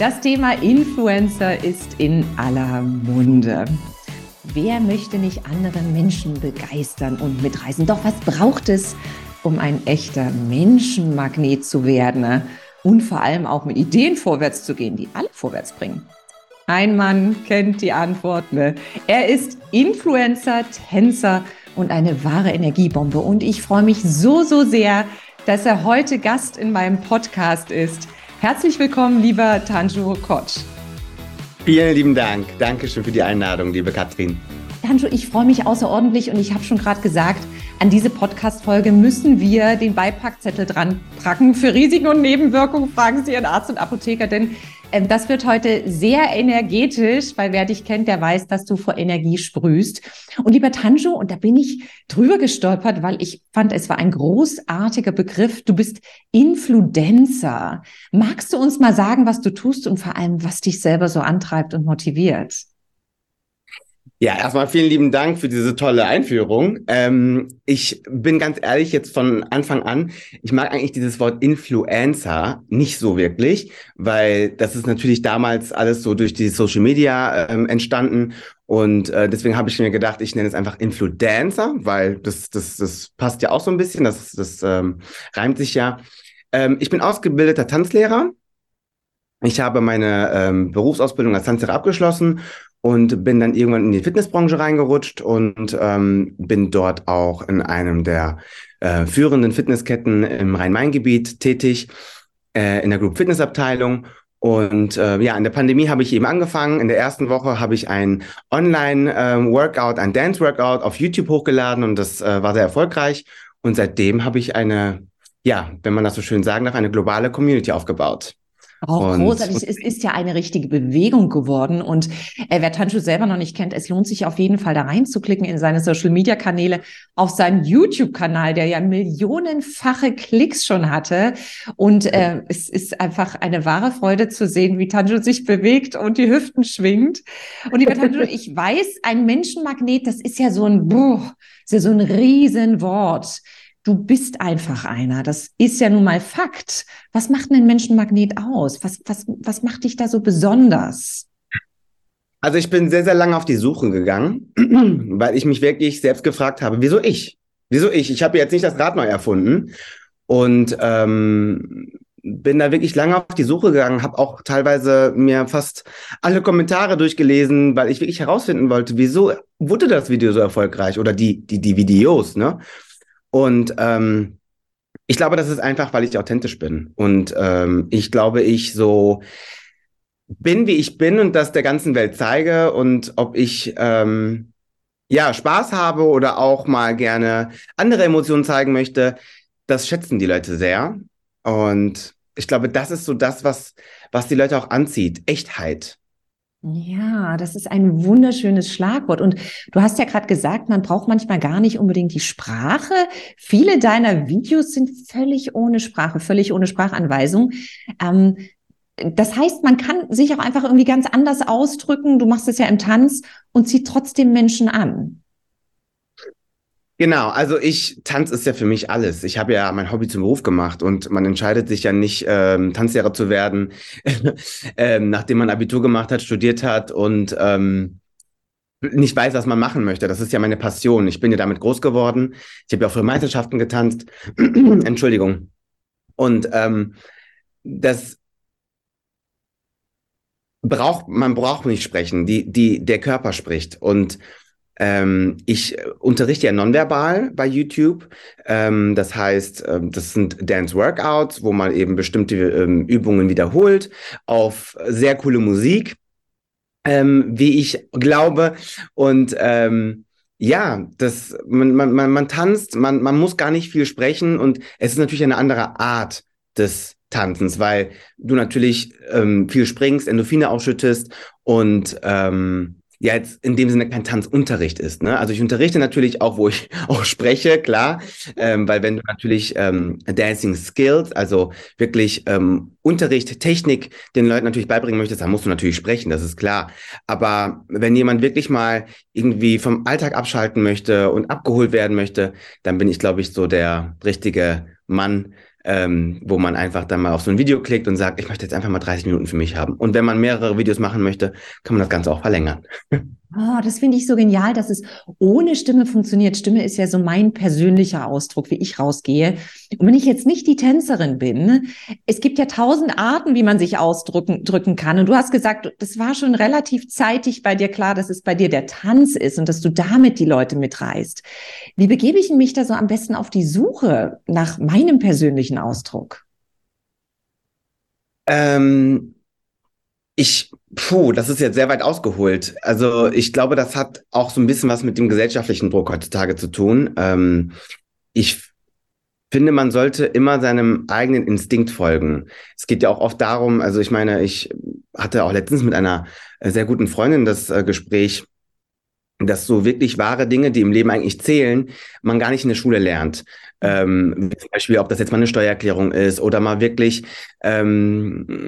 Das Thema Influencer ist in aller Munde. Wer möchte nicht andere Menschen begeistern und mitreißen? Doch was braucht es, um ein echter Menschenmagnet zu werden und vor allem auch mit Ideen vorwärts zu gehen, die alle vorwärts bringen? Ein Mann kennt die Antwort. Ne? Er ist Influencer, Tänzer und eine wahre Energiebombe. Und ich freue mich so, so sehr, dass er heute Gast in meinem Podcast ist. Herzlich willkommen, lieber Tanjo Kotsch. Vielen lieben Dank. Dankeschön für die Einladung, liebe Katrin. Tanjo, ich freue mich außerordentlich und ich habe schon gerade gesagt, an diese Podcast-Folge müssen wir den Beipackzettel dran packen. Für Risiken und Nebenwirkungen fragen Sie Ihren Arzt und Apotheker, denn das wird heute sehr energetisch, weil wer dich kennt, der weiß, dass du vor Energie sprühst. Und lieber Tanjo, und da bin ich drüber gestolpert, weil ich fand, es war ein großartiger Begriff. Du bist Influencer. Magst du uns mal sagen, was du tust und vor allem, was dich selber so antreibt und motiviert? Ja, erstmal vielen lieben Dank für diese tolle Einführung. Ähm, ich bin ganz ehrlich jetzt von Anfang an, ich mag eigentlich dieses Wort Influencer nicht so wirklich, weil das ist natürlich damals alles so durch die Social Media ähm, entstanden und äh, deswegen habe ich mir gedacht, ich nenne es einfach Influencer, weil das, das, das passt ja auch so ein bisschen, das, das ähm, reimt sich ja. Ähm, ich bin ausgebildeter Tanzlehrer. Ich habe meine ähm, Berufsausbildung als Tanzlehrer abgeschlossen und bin dann irgendwann in die Fitnessbranche reingerutscht und ähm, bin dort auch in einem der äh, führenden Fitnessketten im Rhein-Main-Gebiet tätig, äh, in der Group Fitness Abteilung. Und äh, ja, in der Pandemie habe ich eben angefangen. In der ersten Woche habe ich ein Online-Workout, ähm, ein Dance-Workout auf YouTube hochgeladen und das äh, war sehr erfolgreich. Und seitdem habe ich eine, ja, wenn man das so schön sagen darf, eine globale Community aufgebaut. Auch und, großartig. Es ist ja eine richtige Bewegung geworden. Und äh, wer Tanju selber noch nicht kennt, es lohnt sich auf jeden Fall da reinzuklicken in seine Social Media Kanäle, auf seinen YouTube-Kanal, der ja millionenfache Klicks schon hatte. Und äh, es ist einfach eine wahre Freude zu sehen, wie Tanju sich bewegt und die Hüften schwingt. Und lieber Tanju, ich weiß, ein Menschenmagnet, das ist ja so ein, boah, ist ja so ein Riesenwort du bist einfach einer. Das ist ja nun mal Fakt. Was macht einen Menschenmagnet aus? Was, was, was macht dich da so besonders? Also ich bin sehr, sehr lange auf die Suche gegangen, weil ich mich wirklich selbst gefragt habe, wieso ich? Wieso ich? Ich habe jetzt nicht das Rad neu erfunden und ähm, bin da wirklich lange auf die Suche gegangen, habe auch teilweise mir fast alle Kommentare durchgelesen, weil ich wirklich herausfinden wollte, wieso wurde das Video so erfolgreich oder die die die Videos, ne? Und ähm, ich glaube, das ist einfach, weil ich authentisch bin. Und ähm, ich glaube, ich so bin, wie ich bin und das der ganzen Welt zeige. Und ob ich ähm, ja Spaß habe oder auch mal gerne andere Emotionen zeigen möchte, das schätzen die Leute sehr. Und ich glaube, das ist so das, was, was die Leute auch anzieht. Echtheit. Ja, das ist ein wunderschönes Schlagwort. Und du hast ja gerade gesagt, man braucht manchmal gar nicht unbedingt die Sprache. Viele deiner Videos sind völlig ohne Sprache, völlig ohne Sprachanweisung. Ähm, das heißt, man kann sich auch einfach irgendwie ganz anders ausdrücken. Du machst es ja im Tanz und zieht trotzdem Menschen an. Genau, also ich, Tanz ist ja für mich alles. Ich habe ja mein Hobby zum Beruf gemacht und man entscheidet sich ja nicht, ähm, Tanzlehrer zu werden, ähm, nachdem man Abitur gemacht hat, studiert hat und ähm, nicht weiß, was man machen möchte. Das ist ja meine Passion. Ich bin ja damit groß geworden. Ich habe ja auch für Meisterschaften getanzt. Entschuldigung. Und ähm, das braucht, man braucht nicht sprechen. Die, die, der Körper spricht. Und ähm, ich unterrichte ja nonverbal bei YouTube. Ähm, das heißt, ähm, das sind Dance Workouts, wo man eben bestimmte ähm, Übungen wiederholt auf sehr coole Musik, ähm, wie ich glaube. Und ähm, ja, das, man, man, man, man tanzt, man, man muss gar nicht viel sprechen und es ist natürlich eine andere Art des Tanzens, weil du natürlich viel springst, Endorphine ausschüttest und ähm, ja jetzt in dem Sinne kein Tanzunterricht ist. Ne? Also ich unterrichte natürlich auch, wo ich auch spreche, klar, ähm, weil wenn du natürlich ähm, Dancing Skills, also wirklich ähm, Unterricht, Technik den Leuten natürlich beibringen möchtest, dann musst du natürlich sprechen, das ist klar. Aber wenn jemand wirklich mal irgendwie vom Alltag abschalten möchte und abgeholt werden möchte, dann bin ich, glaube ich, so der richtige Mann, ähm, wo man einfach dann mal auf so ein Video klickt und sagt, ich möchte jetzt einfach mal 30 Minuten für mich haben. Und wenn man mehrere Videos machen möchte, kann man das Ganze auch verlängern. Oh, das finde ich so genial, dass es ohne Stimme funktioniert. Stimme ist ja so mein persönlicher Ausdruck, wie ich rausgehe. Und wenn ich jetzt nicht die Tänzerin bin, es gibt ja tausend Arten, wie man sich ausdrücken drücken kann. Und du hast gesagt, das war schon relativ zeitig bei dir klar, dass es bei dir der Tanz ist und dass du damit die Leute mitreißt. Wie begebe ich mich da so am besten auf die Suche nach meinem persönlichen Ausdruck? Ähm, ich, puh, das ist jetzt sehr weit ausgeholt. Also ich glaube, das hat auch so ein bisschen was mit dem gesellschaftlichen Druck heutzutage zu tun. Ähm, ich finde, man sollte immer seinem eigenen Instinkt folgen. Es geht ja auch oft darum, also ich meine, ich hatte auch letztens mit einer sehr guten Freundin das äh, Gespräch, dass so wirklich wahre Dinge, die im Leben eigentlich zählen, man gar nicht in der Schule lernt. Ähm, zum Beispiel, ob das jetzt mal eine Steuererklärung ist oder mal wirklich ähm,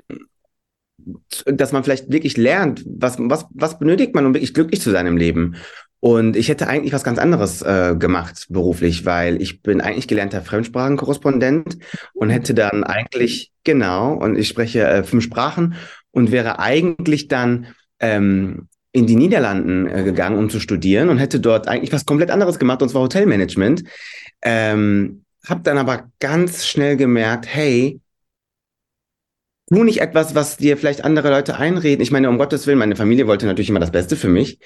dass man vielleicht wirklich lernt, was, was, was benötigt man, um wirklich glücklich zu sein im Leben. Und ich hätte eigentlich was ganz anderes äh, gemacht beruflich, weil ich bin eigentlich gelernter Fremdsprachenkorrespondent und hätte dann eigentlich, genau, und ich spreche äh, fünf Sprachen und wäre eigentlich dann ähm, in die Niederlanden äh, gegangen, um zu studieren und hätte dort eigentlich was komplett anderes gemacht, und zwar Hotelmanagement. Ähm, hab dann aber ganz schnell gemerkt, hey, tu nicht etwas, was dir vielleicht andere Leute einreden. Ich meine, um Gottes Willen, meine Familie wollte natürlich immer das Beste für mich.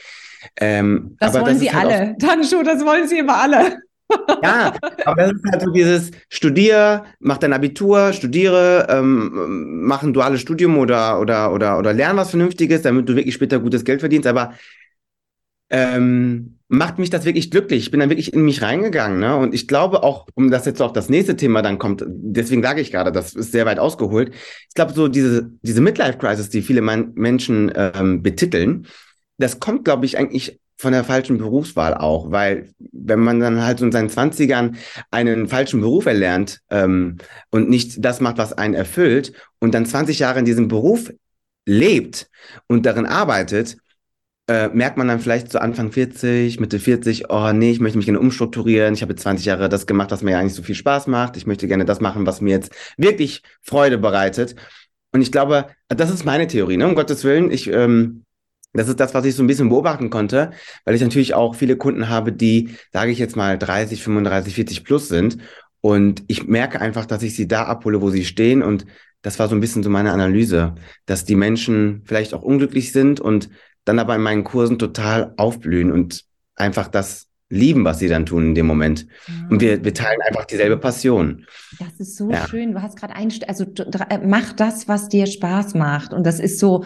Ähm, das wollen das sie halt alle. Tanschu, das wollen sie immer alle. ja, aber das ist halt so dieses Studier, mach dein Abitur, studiere, ähm, mach ein duales Studium oder, oder, oder, oder lern was Vernünftiges, damit du wirklich später gutes Geld verdienst. Aber ähm, macht mich das wirklich glücklich. Ich bin dann wirklich in mich reingegangen. Ne? Und ich glaube auch, um das jetzt auch das nächste Thema dann kommt, deswegen sage ich gerade, das ist sehr weit ausgeholt. Ich glaube, so diese, diese Midlife-Crisis, die viele Man Menschen ähm, betiteln, das kommt, glaube ich, eigentlich von der falschen Berufswahl auch, weil wenn man dann halt so in seinen Zwanzigern einen falschen Beruf erlernt ähm, und nicht das macht, was einen erfüllt und dann 20 Jahre in diesem Beruf lebt und darin arbeitet, äh, merkt man dann vielleicht zu Anfang 40, Mitte 40, oh nee, ich möchte mich gerne umstrukturieren. Ich habe jetzt 20 Jahre das gemacht, was mir ja eigentlich so viel Spaß macht. Ich möchte gerne das machen, was mir jetzt wirklich Freude bereitet. Und ich glaube, das ist meine Theorie, ne? um Gottes Willen. Ich, ähm, das ist das, was ich so ein bisschen beobachten konnte, weil ich natürlich auch viele Kunden habe, die, sage ich jetzt mal, 30, 35, 40 plus sind. Und ich merke einfach, dass ich sie da abhole, wo sie stehen. Und das war so ein bisschen so meine Analyse, dass die Menschen vielleicht auch unglücklich sind und dann aber in meinen Kursen total aufblühen und einfach das lieben, was sie dann tun in dem Moment. Und wir, wir teilen einfach dieselbe Passion. Das ist so ja. schön. Du hast gerade ein, also mach das, was dir Spaß macht. Und das ist so,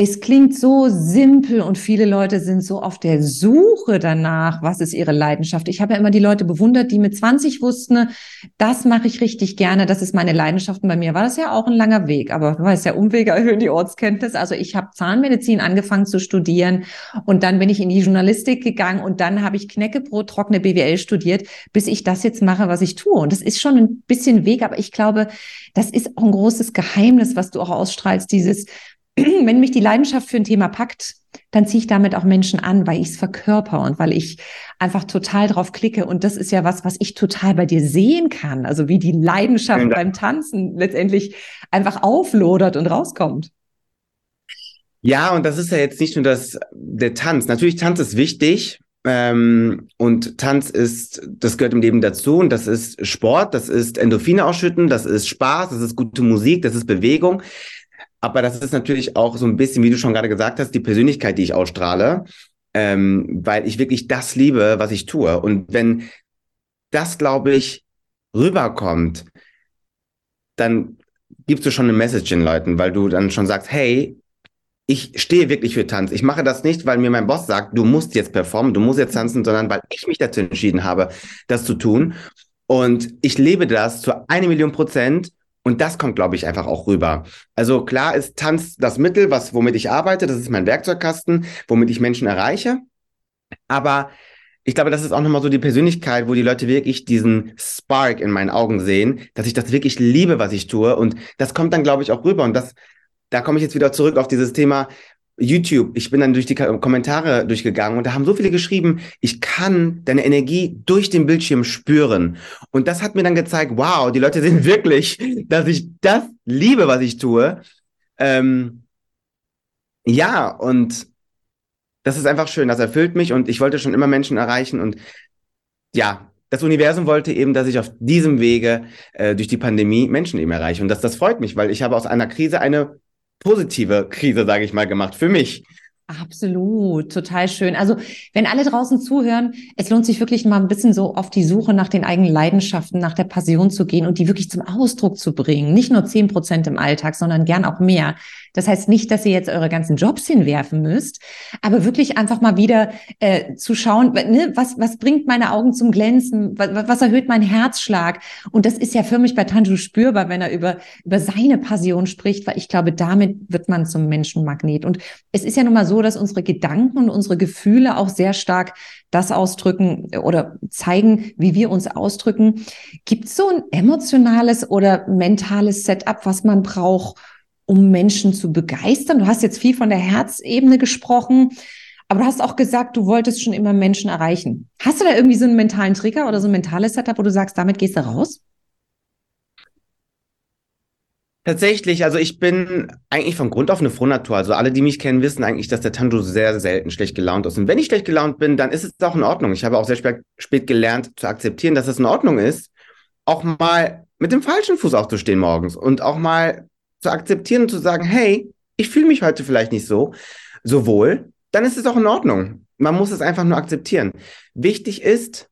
es klingt so simpel und viele Leute sind so auf der Suche danach, was ist ihre Leidenschaft. Ich habe ja immer die Leute bewundert, die mit 20 wussten, das mache ich richtig gerne, das ist meine Leidenschaft. Und bei mir war das ja auch ein langer Weg, aber du weißt ja, Umwege erhöhen die Ortskenntnis. Also ich habe Zahnmedizin angefangen zu studieren und dann bin ich in die Journalistik gegangen und dann habe ich Knäckebrot, trockene BWL studiert, bis ich das jetzt mache, was ich tue. Und das ist schon ein bisschen Weg, aber ich glaube, das ist auch ein großes Geheimnis, was du auch ausstrahlst, dieses wenn mich die Leidenschaft für ein Thema packt, dann ziehe ich damit auch Menschen an, weil ich es verkörper und weil ich einfach total drauf klicke. Und das ist ja was, was ich total bei dir sehen kann. Also wie die Leidenschaft beim Tanzen letztendlich einfach auflodert und rauskommt. Ja, und das ist ja jetzt nicht nur das, der Tanz. Natürlich, Tanz ist wichtig. Ähm, und Tanz ist, das gehört im Leben dazu. Und das ist Sport, das ist Endorphine ausschütten, das ist Spaß, das ist gute Musik, das ist Bewegung. Aber das ist natürlich auch so ein bisschen, wie du schon gerade gesagt hast, die Persönlichkeit, die ich ausstrahle, ähm, weil ich wirklich das liebe, was ich tue. Und wenn das, glaube ich, rüberkommt, dann gibst du schon eine Message den Leuten, weil du dann schon sagst, hey, ich stehe wirklich für Tanz. Ich mache das nicht, weil mir mein Boss sagt, du musst jetzt performen, du musst jetzt tanzen, sondern weil ich mich dazu entschieden habe, das zu tun. Und ich lebe das zu eine Million Prozent Und das kommt, glaube ich, einfach auch rüber. Also klar ist Tanz das Mittel, was, womit ich arbeite. Das ist mein Werkzeugkasten, womit ich Menschen erreiche. Aber ich glaube, das ist auch nochmal so die Persönlichkeit, wo die Leute wirklich diesen Spark in meinen Augen sehen, dass ich das wirklich liebe, was ich tue. Und das kommt dann, glaube ich, auch rüber. Und das, da komme ich jetzt wieder zurück auf dieses Thema YouTube. Ich bin dann durch die Kommentare durchgegangen und da haben so viele geschrieben, ich kann deine Energie durch den Bildschirm spüren. Und das hat mir dann gezeigt, wow, die Leute sehen wirklich, dass ich das liebe, was ich tue. Ähm, ja, und das ist einfach schön, das erfüllt mich und ich wollte schon immer Menschen erreichen und ja, das Universum wollte eben, dass ich auf diesem Wege äh, durch die Pandemie Menschen eben erreiche und das, das freut mich, weil ich habe aus einer Krise eine positive Krise, sage ich mal, gemacht für mich. Absolut, total schön. Also wenn alle draußen zuhören, es lohnt sich wirklich mal ein bisschen so auf die Suche nach den eigenen Leidenschaften, nach der Passion zu gehen und die wirklich zum Ausdruck zu bringen. Nicht nur zehn Prozent im Alltag, sondern gern auch mehr. Das heißt nicht, dass ihr jetzt eure ganzen Jobs hinwerfen müsst, aber wirklich einfach mal wieder äh, zu schauen, ne, was, was bringt meine Augen zum Glänzen, was, was erhöht meinen Herzschlag. Und das ist ja für mich bei Tanju spürbar, wenn er über, über seine Passion spricht, weil ich glaube, damit wird man zum Menschenmagnet. Und es ist ja nun mal so, dass unsere Gedanken und unsere Gefühle auch sehr stark das ausdrücken oder zeigen, wie wir uns ausdrücken. Gibt es so ein emotionales oder mentales Setup, was man braucht, um Menschen zu begeistern? Du hast jetzt viel von der Herzebene gesprochen, aber du hast auch gesagt, du wolltest schon immer Menschen erreichen. Hast du da irgendwie so einen mentalen Trigger oder so ein mentales Setup, wo du sagst, damit gehst du raus? Tatsächlich, also ich bin eigentlich von Grund auf eine Frohnatur. Also alle, die mich kennen, wissen eigentlich, dass der Tanjo sehr selten schlecht gelaunt ist. Und wenn ich schlecht gelaunt bin, dann ist es auch in Ordnung. Ich habe auch sehr spät, spät gelernt zu akzeptieren, dass es in Ordnung ist, auch mal mit dem falschen Fuß aufzustehen morgens und auch mal zu akzeptieren und zu sagen, hey, ich fühle mich heute vielleicht nicht so, so wohl, dann ist es auch in Ordnung. Man muss es einfach nur akzeptieren. Wichtig ist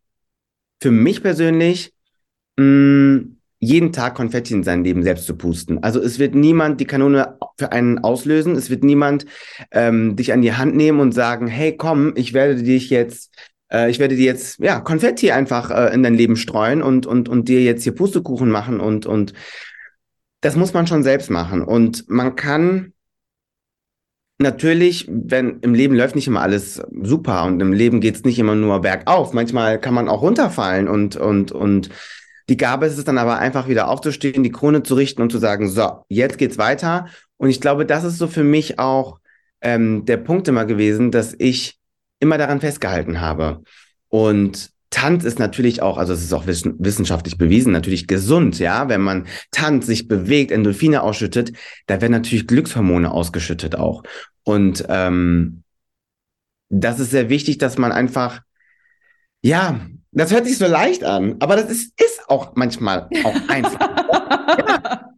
für mich persönlich, mh, mm, jeden Tag Konfetti in sein Leben selbst zu pusten. Also es wird niemand die Kanone für einen auslösen. Es wird niemand ähm, dich an die Hand nehmen und sagen, hey, komm, ich werde dich jetzt, äh, ich werde dir jetzt, ja, Konfetti einfach äh, in dein Leben streuen und, und, und dir jetzt hier Pustekuchen machen und, und das muss man schon selbst machen. Und man kann natürlich, wenn im Leben läuft nicht immer alles super und im Leben geht es nicht immer nur bergauf. Manchmal kann man auch runterfallen und, und, und die Gabe ist es dann aber einfach wieder aufzustehen, die Krone zu richten und zu sagen, so, jetzt geht's weiter. Und ich glaube, das ist so für mich auch ähm, der Punkt immer gewesen, dass ich immer daran festgehalten habe. Und Tanz ist natürlich auch, also es ist auch wissenschaftlich bewiesen, natürlich gesund, ja. Wenn man tanzt, sich bewegt, Endorphine ausschüttet, da werden natürlich Glückshormone ausgeschüttet auch. Und ähm, das ist sehr wichtig, dass man einfach, ja, das hört sich so leicht an, aber das ist, ist auch manchmal auch einfach. ja.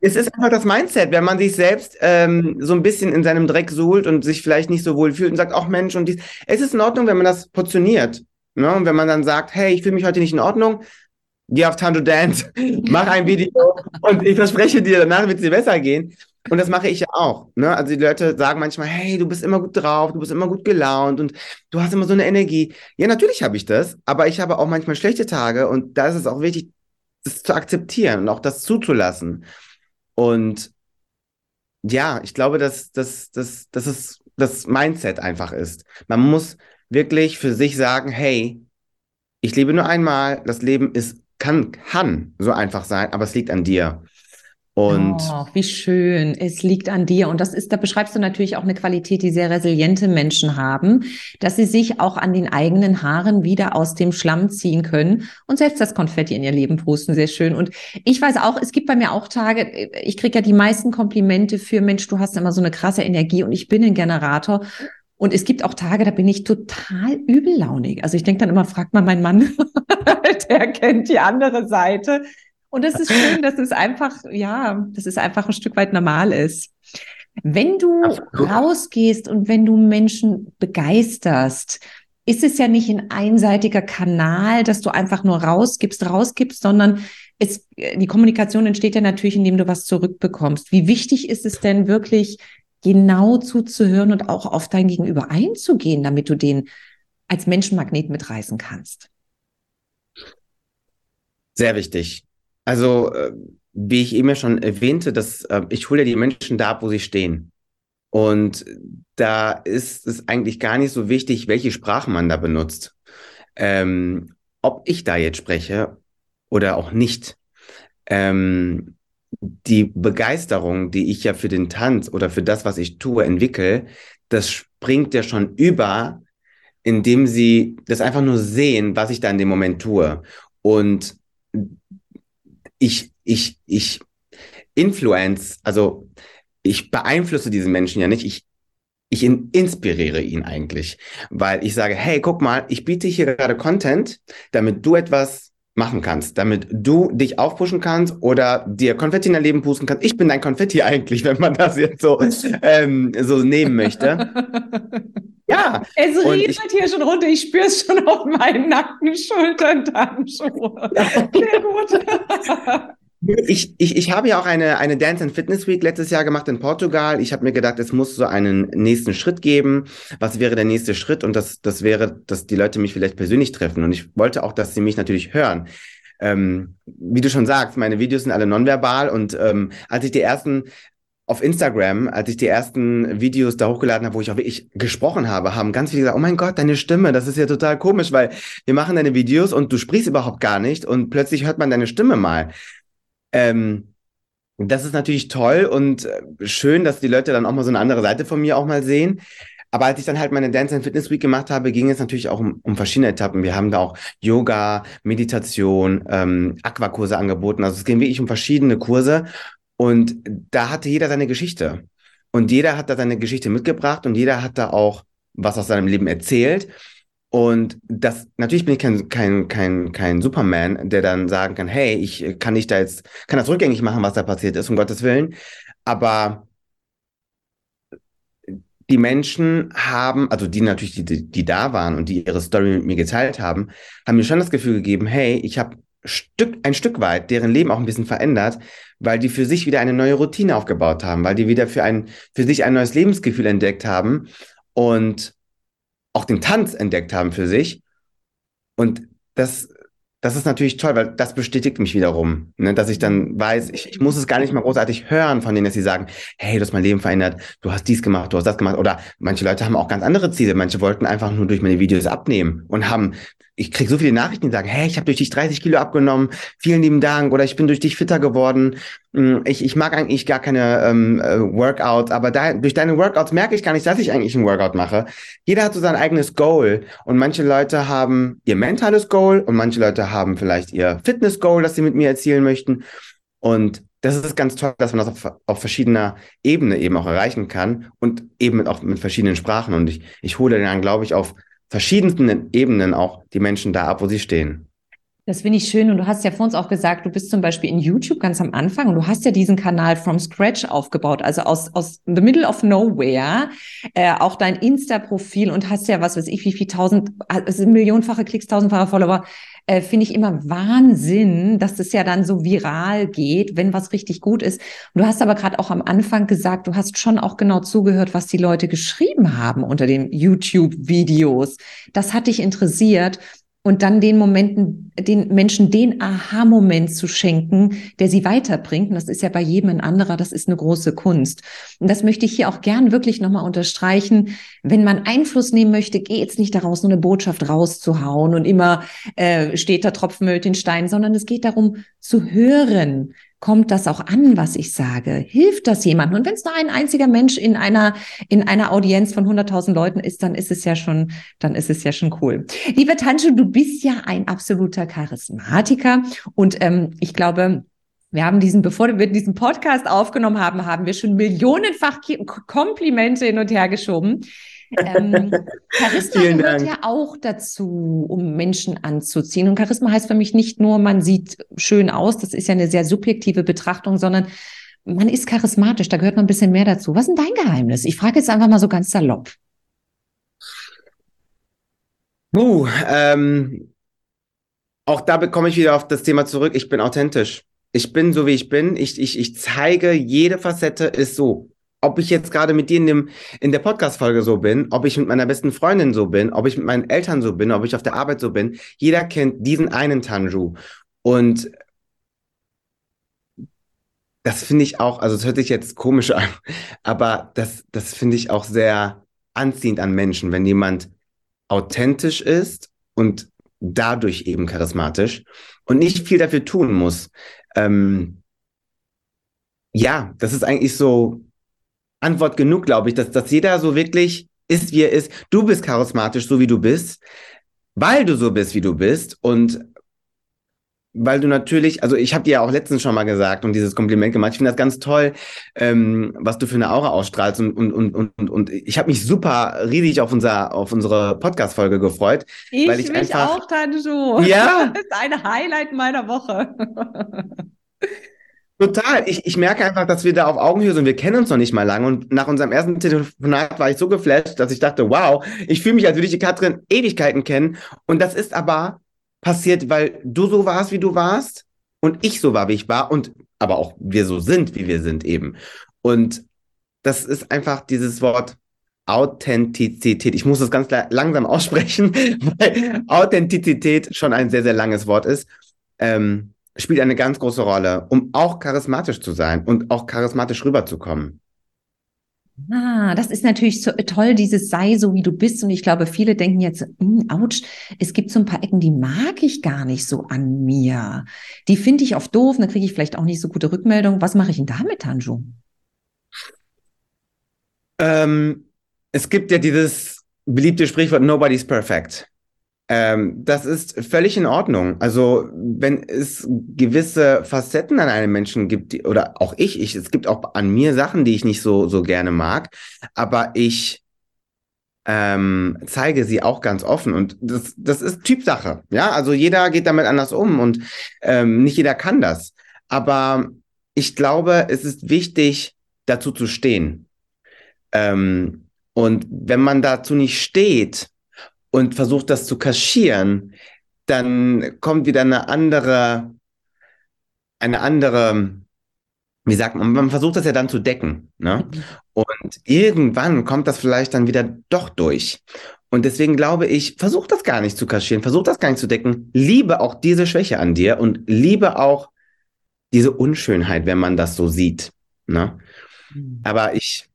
Es ist einfach das Mindset, wenn man sich selbst ähm, so ein bisschen in seinem Dreck suhlt und sich vielleicht nicht so wohl fühlt und sagt, auch Mensch, und dies. Es ist in Ordnung, wenn man das portioniert. Ne? Und wenn man dann sagt, hey, ich fühle mich heute nicht in Ordnung, geh auf Tanto Dance, mach ein Video und ich verspreche dir, danach wird es dir besser gehen. Und das mache ich ja auch. Ne? Also die Leute sagen manchmal, hey, du bist immer gut drauf, du bist immer gut gelaunt und du hast immer so eine Energie. Ja, natürlich habe ich das, aber ich habe auch manchmal schlechte Tage und da ist es auch wichtig, das zu akzeptieren und auch das zuzulassen. Und ja, ich glaube, dass, dass, dass, dass es das Mindset einfach ist. Man muss wirklich für sich sagen, hey, ich lebe nur einmal, das Leben ist, kann, kann so einfach sein, aber es liegt an dir. Und oh, wie schön. Es liegt an dir. Und das ist, da beschreibst du natürlich auch eine Qualität, die sehr resiliente Menschen haben, dass sie sich auch an den eigenen Haaren wieder aus dem Schlamm ziehen können und selbst das Konfetti in ihr Leben pusten. Sehr schön. Und ich weiß auch, es gibt bei mir auch Tage, ich kriege ja die meisten Komplimente für Mensch, du hast immer so eine krasse Energie und ich bin ein Generator. Und es gibt auch Tage, da bin ich total übellaunig. Also ich denke dann immer, fragt mal meinen Mann, der kennt die andere Seite. Und es ist schön, dass es einfach, ja, dass es einfach ein Stück weit normal ist. Wenn du Absolut. rausgehst und wenn du Menschen begeisterst, ist es ja nicht ein einseitiger Kanal, dass du einfach nur rausgibst, rausgibst, sondern es, die Kommunikation entsteht ja natürlich, indem du was zurückbekommst. Wie wichtig ist es denn wirklich, genau zuzuhören und auch auf dein Gegenüber einzugehen, damit du den als Menschenmagnet mitreißen kannst? Sehr wichtig. Also äh, wie ich eben ja schon erwähnte, dass äh, ich hole ja die Menschen da ab, wo sie stehen. Und da ist es eigentlich gar nicht so wichtig, welche Sprache man da benutzt. Ähm, ob ich da jetzt spreche oder auch nicht. Ähm, die Begeisterung, die ich ja für den Tanz oder für das, was ich tue, entwickle, das springt ja schon über, indem sie das einfach nur sehen, was ich da in dem Moment tue. Und ich, ich, ich influence, also ich beeinflusse diesen Menschen ja nicht, ich, ich in, inspiriere ihn eigentlich, weil ich sage, hey, guck mal, ich biete hier gerade Content, damit du etwas machen kannst, damit du dich aufpushen kannst oder dir Konfetti in dein Leben pusten kannst. Ich bin dein Konfetti eigentlich, wenn man das jetzt so, ähm, so nehmen möchte. Ja. Es rieselt hier schon runter. Ich spüre es schon auf meinen nackten Schultern, Tanzschuhe. Sehr gut. Ich, ich, ich habe ja auch eine, eine Dance and Fitness Week letztes Jahr gemacht in Portugal. Ich habe mir gedacht, es muss so einen nächsten Schritt geben. Was wäre der nächste Schritt? Und das, das wäre, dass die Leute mich vielleicht persönlich treffen. Und ich wollte auch, dass sie mich natürlich hören. Ähm, wie du schon sagst, meine Videos sind alle nonverbal. Und ähm, als ich die ersten auf Instagram, als ich die ersten Videos da hochgeladen habe, wo ich auch wirklich gesprochen habe, haben ganz viele gesagt, oh mein Gott, deine Stimme, das ist ja total komisch, weil wir machen deine Videos und du sprichst überhaupt gar nicht und plötzlich hört man deine Stimme mal. Ähm, das ist natürlich toll und äh, schön, dass die Leute dann auch mal so eine andere Seite von mir auch mal sehen. Aber als ich dann halt meine Dance and Fitness Week gemacht habe, ging es natürlich auch um, um verschiedene Etappen. Wir haben da auch Yoga, Meditation, ähm, Aquakurse angeboten. Also es ging wirklich um verschiedene Kurse. Und da hatte jeder seine Geschichte. Und jeder hat da seine Geschichte mitgebracht und jeder hat da auch was aus seinem Leben erzählt. Und das, natürlich bin ich kein, kein, kein, kein Superman, der dann sagen kann, hey, ich kann nicht da jetzt, kann das rückgängig machen, was da passiert ist, um Gottes Willen. Aber die Menschen haben, also die natürlich, die, die da waren und die ihre Story mit mir geteilt haben, haben mir schon das Gefühl gegeben, hey, ich habe Stück, ein Stück weit deren Leben auch ein bisschen verändert, weil die für sich wieder eine neue Routine aufgebaut haben, weil die wieder für ein, für sich ein neues Lebensgefühl entdeckt haben und auch den Tanz entdeckt haben für sich. Und das, das ist natürlich toll, weil das bestätigt mich wiederum, ne, dass ich dann weiß, ich, ich muss es gar nicht mal großartig hören von denen, dass sie sagen, hey, du hast mein Leben verändert, du hast dies gemacht, du hast das gemacht. Oder manche Leute haben auch ganz andere Ziele. Manche wollten einfach nur durch meine Videos abnehmen und haben ich kriege so viele Nachrichten, die sagen, hey, ich habe durch dich 30 Kilo abgenommen, vielen lieben Dank, oder ich bin durch dich fitter geworden. Hm, ich, ich mag eigentlich gar keine ähm, äh, Workouts, aber da, durch deine Workouts merke ich gar nicht, dass ich eigentlich ein Workout mache. Jeder hat so sein eigenes Goal und manche Leute haben ihr mentales Goal und manche Leute haben vielleicht ihr Fitness-Goal, das sie mit mir erzielen möchten. Und das ist ganz toll, dass man das auf, auf verschiedener Ebene eben auch erreichen kann und eben auch mit verschiedenen Sprachen. Und ich, ich hole dann, glaube ich, auf verschiedensten Ebenen auch die Menschen da ab, wo sie stehen. Das finde ich schön. Und du hast ja vor uns auch gesagt, du bist zum Beispiel in YouTube ganz am Anfang und du hast ja diesen Kanal from scratch aufgebaut, also aus, aus the middle of nowhere, äh, auch dein Insta-Profil und hast ja, was weiß ich, wie viel tausend, also millionenfache Klicks, tausendfache Follower. Äh, finde ich immer Wahnsinn, dass das ja dann so viral geht, wenn was richtig gut ist. Und du hast aber gerade auch am Anfang gesagt, du hast schon auch genau zugehört, was die Leute geschrieben haben unter den YouTube-Videos. Das hat dich interessiert und dann den Momenten, den Menschen den Aha-Moment zu schenken, der sie weiterbringt. Und das ist ja bei jedem ein anderer, das ist eine große Kunst. Und das möchte ich hier auch gern wirklich nochmal unterstreichen. Wenn man Einfluss nehmen möchte, geht es nicht daraus, nur eine Botschaft rauszuhauen und immer äh, steht da Tropfen den Stein, sondern es geht darum zu hören, kommt das auch an, was ich sage? Hilft das jemandem? Und wenn es nur ein einziger Mensch in einer, in einer Audienz von 100.000 Leuten ist, dann ist es ja schon, dann ist es ja schon cool. Liebe Tanju, du bist ja ein absoluter Charismatiker und ähm, ich glaube, wir haben diesen, bevor wir diesen Podcast aufgenommen haben, haben wir schon millionenfach Komplimente hin und her geschoben. Ähm, Charisma gehört ja auch dazu, um Menschen anzuziehen. Und Charisma heißt für mich nicht nur, man sieht schön aus, das ist ja eine sehr subjektive Betrachtung, sondern man ist charismatisch, da gehört noch ein bisschen mehr dazu. Was ist denn dein Geheimnis? Ich frage jetzt einfach mal so ganz salopp. Uh, ähm, auch da bekomme ich wieder auf das Thema zurück. Ich bin authentisch. Ich bin so, wie ich bin. Ich, ich, ich zeige, jede Facette ist so ob ich jetzt gerade mit dir in, dem, in der Podcast-Folge so bin, ob ich mit meiner besten Freundin so bin, ob ich mit meinen Eltern so bin, ob ich auf der Arbeit so bin, jeder kennt diesen einen Tanju. Und das finde ich auch, also es hört sich jetzt komisch an, aber das, das finde ich auch sehr anziehend an Menschen, wenn jemand authentisch ist und dadurch eben charismatisch und nicht viel dafür tun muss. Ähm, ja, das ist eigentlich so Antwort genug, glaube ich, dass, dass jeder so wirklich ist, wie er ist. Du bist charismatisch, so wie du bist, weil du so bist, wie du bist und weil du natürlich, also ich habe dir ja auch letztens schon mal gesagt und dieses Kompliment gemacht. Ich finde das ganz toll, ähm, was du für eine Aura ausstrahlst und und und und, und ich habe mich super riesig auf unser auf unsere Podcast Folge gefreut, ich weil ich mich einfach, auch, Tanju. Ja, das ist ein Highlight meiner Woche. Total. Ich, ich merke einfach, dass wir da auf Augenhöhe sind. Wir kennen uns noch nicht mal lange. Und nach unserem ersten Telefonat war ich so geflasht, dass ich dachte, wow, ich fühle mich, als würde ich die Katrin Ewigkeiten kennen. Und das ist aber passiert, weil du so warst, wie du warst und ich so war, wie ich war und aber auch wir so sind, wie wir sind eben. Und das ist einfach dieses Wort Authentizität. Ich muss das ganz langsam aussprechen, weil Authentizität schon ein sehr, sehr langes Wort ist. Ähm, spielt eine ganz große Rolle, um auch charismatisch zu sein und auch charismatisch rüberzukommen. Ah, das ist natürlich so toll, dieses sei so wie du bist. Und ich glaube, viele denken jetzt, hm, ouch, es gibt so ein paar Ecken, die mag ich gar nicht so an mir. Die finde ich oft doof, dann kriege ich vielleicht auch nicht so gute Rückmeldung. Was mache ich denn damit, Tanju? Ähm, es gibt ja dieses beliebte Sprichwort, nobody's perfect. Ähm, das ist völlig in Ordnung. Also wenn es gewisse Facetten an einem Menschen gibt, die, oder auch ich, ich, es gibt auch an mir Sachen, die ich nicht so, so gerne mag, aber ich ähm, zeige sie auch ganz offen und das, das ist Typsache. Ja, also jeder geht damit anders um und ähm, nicht jeder kann das. Aber ich glaube, es ist wichtig, dazu zu stehen. Ähm, und wenn man dazu nicht steht, und versucht das zu kaschieren, dann kommt wieder eine andere, eine andere, wie sagt man, man versucht das ja dann zu decken. Ne? Und irgendwann kommt das vielleicht dann wieder doch durch. Und deswegen glaube ich, versuch das gar nicht zu kaschieren, versuch das gar nicht zu decken. Liebe auch diese Schwäche an dir und liebe auch diese Unschönheit, wenn man das so sieht. Ne? Mhm. Aber ich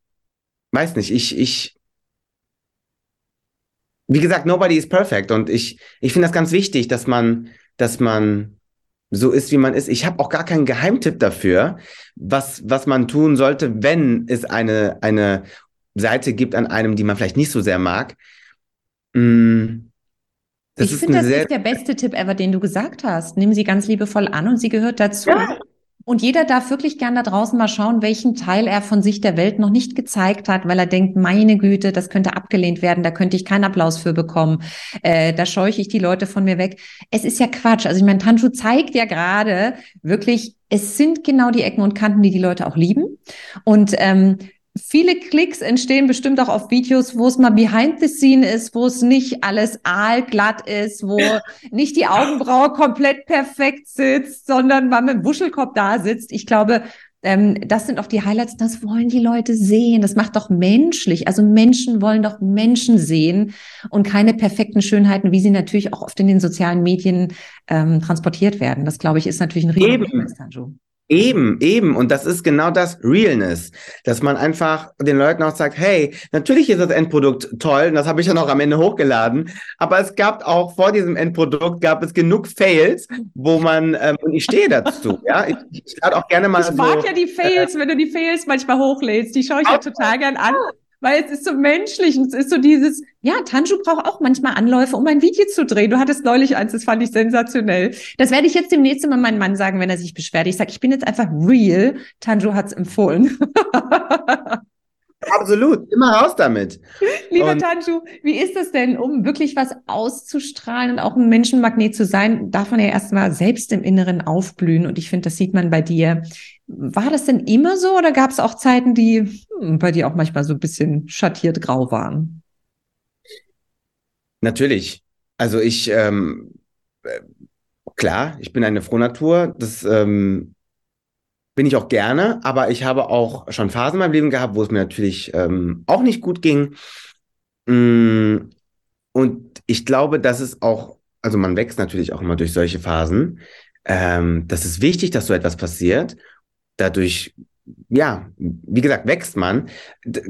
weiß nicht, ich, ich, wie gesagt, nobody is perfect. Und ich, ich finde das ganz wichtig, dass man, dass man so ist, wie man ist. Ich habe auch gar keinen Geheimtipp dafür, was, was man tun sollte, wenn es eine, eine Seite gibt an einem, die man vielleicht nicht so sehr mag. Mm, das ich finde, das ist der beste Tipp ever, den du gesagt hast. Nimm sie ganz liebevoll an und sie gehört dazu. Ja. Und jeder darf wirklich gern da draußen mal schauen, welchen Teil er von sich der Welt noch nicht gezeigt hat, weil er denkt, meine Güte, das könnte abgelehnt werden, da könnte ich keinen Applaus für bekommen, äh, da scheuche ich die Leute von mir weg. Es ist ja Quatsch. Also ich meine, Tanju zeigt ja gerade wirklich, es sind genau die Ecken und Kanten, die die Leute auch lieben. Und ähm, Viele Klicks entstehen bestimmt auch auf Videos, wo es mal behind the scene ist, wo es nicht alles aalglatt ist, wo nicht die Augenbraue komplett perfekt sitzt, sondern man mit dem Wuschelkopf da sitzt. Ich glaube, ähm, das sind auch die Highlights, das wollen die Leute sehen. Das macht doch menschlich. Also Menschen wollen doch Menschen sehen und keine perfekten Schönheiten, wie sie natürlich auch oft in den sozialen Medien ähm, transportiert werden. Das, glaube ich, ist natürlich ein riesen Eben, eben. Und das ist genau das Realness, dass man einfach den Leuten auch sagt, hey, natürlich ist das Endprodukt toll und das habe ich ja noch am Ende hochgeladen, aber es gab auch vor diesem Endprodukt gab es genug Fails, wo man, ähm, und ich stehe dazu, ja, ich, ich lade auch gerne mal Ich mag ja die Fails, äh, wenn du die Fails manchmal hochlädst, die schaue ich ja total gern an weil es ist so menschlich und es ist so dieses, ja, Tanju braucht auch manchmal Anläufe, um ein Video zu drehen. Du hattest neulich eins, das fand ich sensationell. Das werde ich jetzt demnächst immer meinem Mann sagen, wenn er sich beschwert. Ich sage, ich bin jetzt einfach real. Tanju hat es empfohlen. Absolut, immer raus damit. Lieber und Tanju, wie ist das denn, um wirklich was auszustrahlen und auch ein Menschenmagnet zu sein, darf man ja erstmal selbst im Inneren aufblühen. Und ich finde, das sieht man bei dir. War das denn immer so oder gab es auch Zeiten, die hm, bei dir auch manchmal so ein bisschen schattiert grau waren? Natürlich. Also ich, ähm, äh, klar, ich bin eine Frohnatur. Das ähm, bin ich auch gerne, aber ich habe auch schon Phasen in meinem Leben gehabt, wo es mir natürlich ähm, auch nicht gut ging. Mm, und ich glaube, dass es auch, also man wächst natürlich auch immer durch solche Phasen. Ähm, das ist wichtig, dass so etwas passiert. dadurch, ja, wie gesagt, wächst man.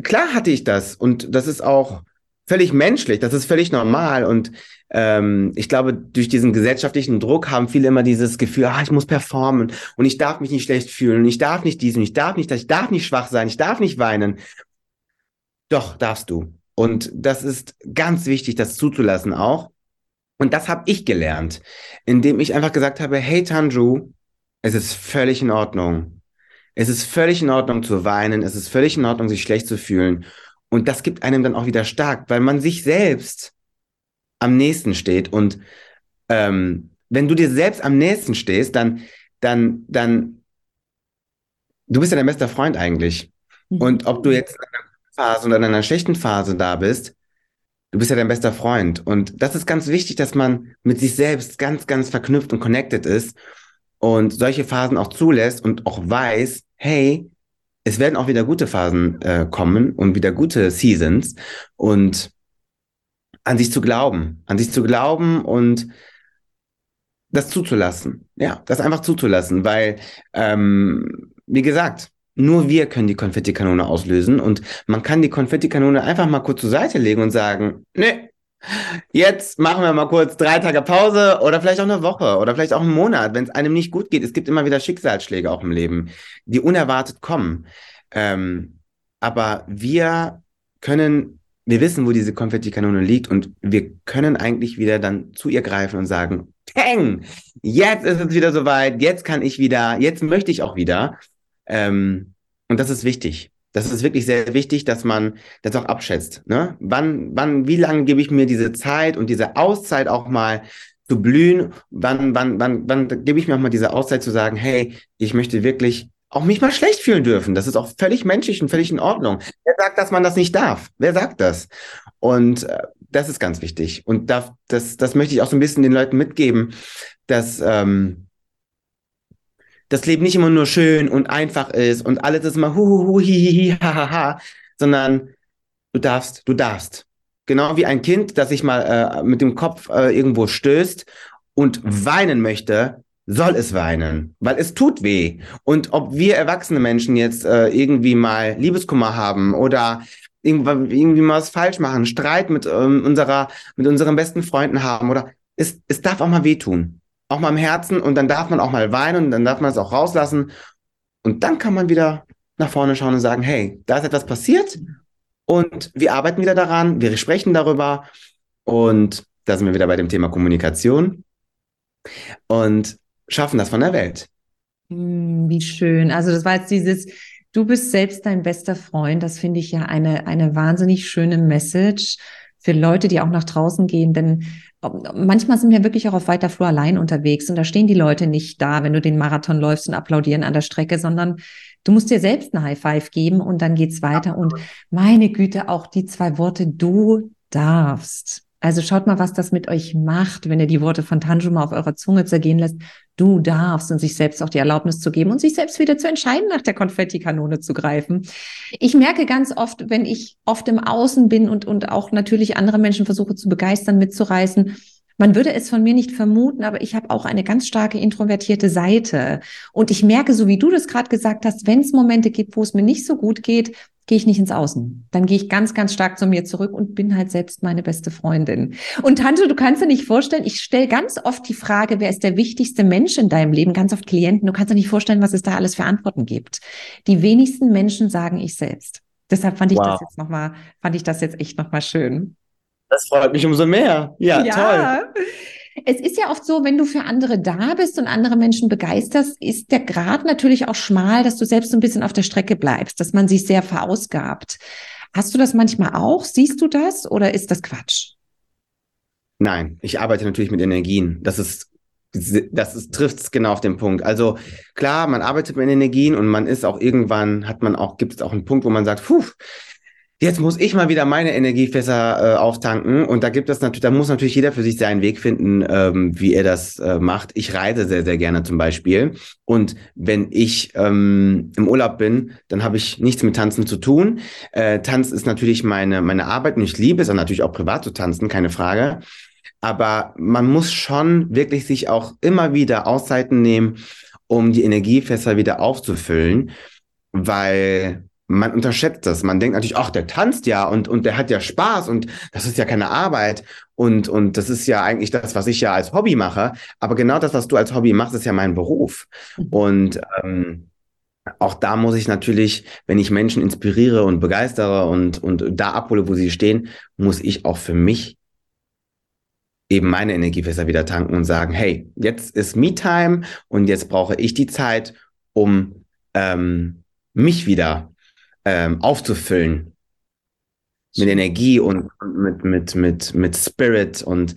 Klar hatte ich das und das ist auch völlig menschlich, das ist völlig normal und ähm, ich glaube, durch diesen gesellschaftlichen Druck haben viele immer dieses Gefühl, ah, ich muss performen und ich darf mich nicht schlecht fühlen und ich darf nicht diesen, ich darf nicht das, ich darf nicht schwach sein, ich darf nicht weinen. Doch, darfst du. Und das ist ganz wichtig, das zuzulassen auch. Und das habe ich gelernt, indem ich einfach gesagt habe, hey Tanju, es ist völlig in Ordnung. Es ist völlig in Ordnung zu weinen, es ist völlig in Ordnung, sich schlecht zu fühlen. Und das gibt einem dann auch wieder stark, weil man sich selbst am nächsten steht. Und ähm, wenn du dir selbst am nächsten stehst, dann, dann, dann, du bist ja dein bester Freund eigentlich. Mhm. Und ob du jetzt in einer Phase oder in einer schlechten Phase da bist, du bist ja dein bester Freund. Und das ist ganz wichtig, dass man mit sich selbst ganz, ganz verknüpft und connected ist und solche Phasen auch zulässt und auch weiß, hey, es werden auch wieder gute Phasen äh, kommen und wieder gute Seasons und an sich zu glauben, an sich zu glauben und das zuzulassen. Ja, das einfach zuzulassen, weil, ähm, wie gesagt, nur wir können die Konfettikanone auslösen und man kann die Konfettikanone einfach mal kurz zur Seite legen und sagen, nee, jetzt machen wir mal kurz drei Tage Pause oder vielleicht auch eine Woche oder vielleicht auch einen Monat, wenn es einem nicht gut geht. Es gibt immer wieder Schicksalsschläge auch im Leben, die unerwartet kommen. Ähm, aber wir können, wir wissen, wo diese Konfettikanone liegt und wir können eigentlich wieder dann zu ihr greifen und sagen, Peng, jetzt ist es wieder soweit, jetzt kann ich wieder, jetzt möchte ich auch wieder. Ähm, und das ist wichtig. Das ist wirklich sehr wichtig, dass man das auch abschätzt. Ne? Wann, wann, wie lange gebe ich mir diese Zeit und diese Auszeit auch mal zu blühen? Wann, wann, wann, wann gebe ich mir auch mal diese Auszeit zu sagen, hey, ich möchte wirklich auch mich mal schlecht fühlen dürfen. Das ist auch völlig menschlich und völlig in Ordnung. Wer sagt, dass man das nicht darf? Wer sagt das? Und äh, das ist ganz wichtig. Und da, das, das möchte ich auch so ein bisschen den Leuten mitgeben, dass ähm, das Leben nicht immer nur schön und einfach ist und alles ist immer hu, hu, hu, hi, hi, hi, ha, ha, ha, sondern du darfst, du darfst. Genau wie ein Kind, das sich mal äh, mit dem Kopf äh, irgendwo stößt und weinen möchte, soll es weinen, weil es tut weh. Und ob wir erwachsene Menschen jetzt äh, irgendwie mal Liebeskummer haben oder irgendwie mal was falsch machen, Streit mit ähm, unserer, mit unseren besten Freunden haben oder es, es darf auch mal wehtun auch mal im Herzen und dann darf man auch mal weinen und dann darf man es auch rauslassen. Und dann kann man wieder nach vorne schauen und sagen, hey, da ist etwas passiert und wir arbeiten wieder daran, wir sprechen darüber und da sind wir wieder bei dem Thema Kommunikation und schaffen das von der Welt. Hm, wie schön. Also das war jetzt dieses, du bist selbst dein bester Freund. Das finde ich ja eine, eine wahnsinnig schöne Message für Leute, die auch nach draußen gehen. Denn manchmal sind wir wirklich auch auf weiter Flur allein unterwegs und da stehen die Leute nicht da, wenn du den Marathon läufst und applaudieren an der Strecke, sondern du musst dir selbst eine High Five geben und dann geht's weiter. Und meine Güte, auch die zwei Worte, du darfst. Also schaut mal, was das mit euch macht, wenn ihr die Worte von Tanjuma auf eurer Zunge zergehen lässt. Du darfst und sich selbst auch die Erlaubnis zu geben und sich selbst wieder zu entscheiden, nach der Konfettikanone zu greifen. Ich merke ganz oft, wenn ich oft im Außen bin und, und auch natürlich andere Menschen versuche zu begeistern, mitzureißen, man würde es von mir nicht vermuten, aber ich habe auch eine ganz starke introvertierte Seite. Und ich merke, so wie du das gerade gesagt hast, wenn es Momente gibt, wo es mir nicht so gut geht, gehe ich nicht ins Außen. Dann gehe ich ganz, ganz stark zu mir zurück und bin halt selbst meine beste Freundin. Und Tante, du kannst dir nicht vorstellen, ich stelle ganz oft die Frage, wer ist der wichtigste Mensch in deinem Leben? Ganz oft Klienten. Du kannst dir nicht vorstellen, was es da alles für Antworten gibt. Die wenigsten Menschen sagen ich selbst. Deshalb fand ich wow. das jetzt nochmal, fand ich das jetzt echt nochmal schön. Das freut mich umso mehr. Ja, ja. toll. Es ist ja oft so, wenn du für andere da bist und andere Menschen begeisterst, ist der Grad natürlich auch schmal, dass du selbst so ein bisschen auf der Strecke bleibst, dass man sich sehr verausgabt. Hast du das manchmal auch? Siehst du das oder ist das Quatsch? Nein, ich arbeite natürlich mit Energien. Das ist das trifft es genau auf den Punkt. Also klar, man arbeitet mit Energien und man ist auch irgendwann, hat man auch, gibt es auch einen Punkt, wo man sagt, puh, jetzt muss ich mal wieder meine Energiefässer äh, auftanken. Und da gibt es natürlich, da muss natürlich jeder für sich seinen Weg finden, ähm, wie er das äh, macht. Ich reise sehr, sehr gerne zum Beispiel. Und wenn ich ähm, im Urlaub bin, dann habe ich nichts mit Tanzen zu tun. Äh, Tanz ist natürlich meine, meine Arbeit und ich liebe es und natürlich auch privat zu tanzen, keine Frage. Aber man muss schon wirklich sich auch immer wieder Auszeiten nehmen, um die Energiefässer wieder aufzufüllen, weil man unterschätzt das. Man denkt natürlich, ach, der tanzt ja und, und der hat ja Spaß und das ist ja keine Arbeit und, und das ist ja eigentlich das, was ich ja als Hobby mache. Aber genau das, was du als Hobby machst, ist ja mein Beruf. Mhm. Und ähm, auch da muss ich natürlich, wenn ich Menschen inspiriere und begeistere und, und da abhole, wo sie stehen, muss ich auch für mich eben meine Energiefässer wieder tanken und sagen, hey, jetzt ist Me-Time und jetzt brauche ich die Zeit, um ähm, mich wieder ähm, aufzufüllen mit Energie und, mit, mit, mit, mit Spirit und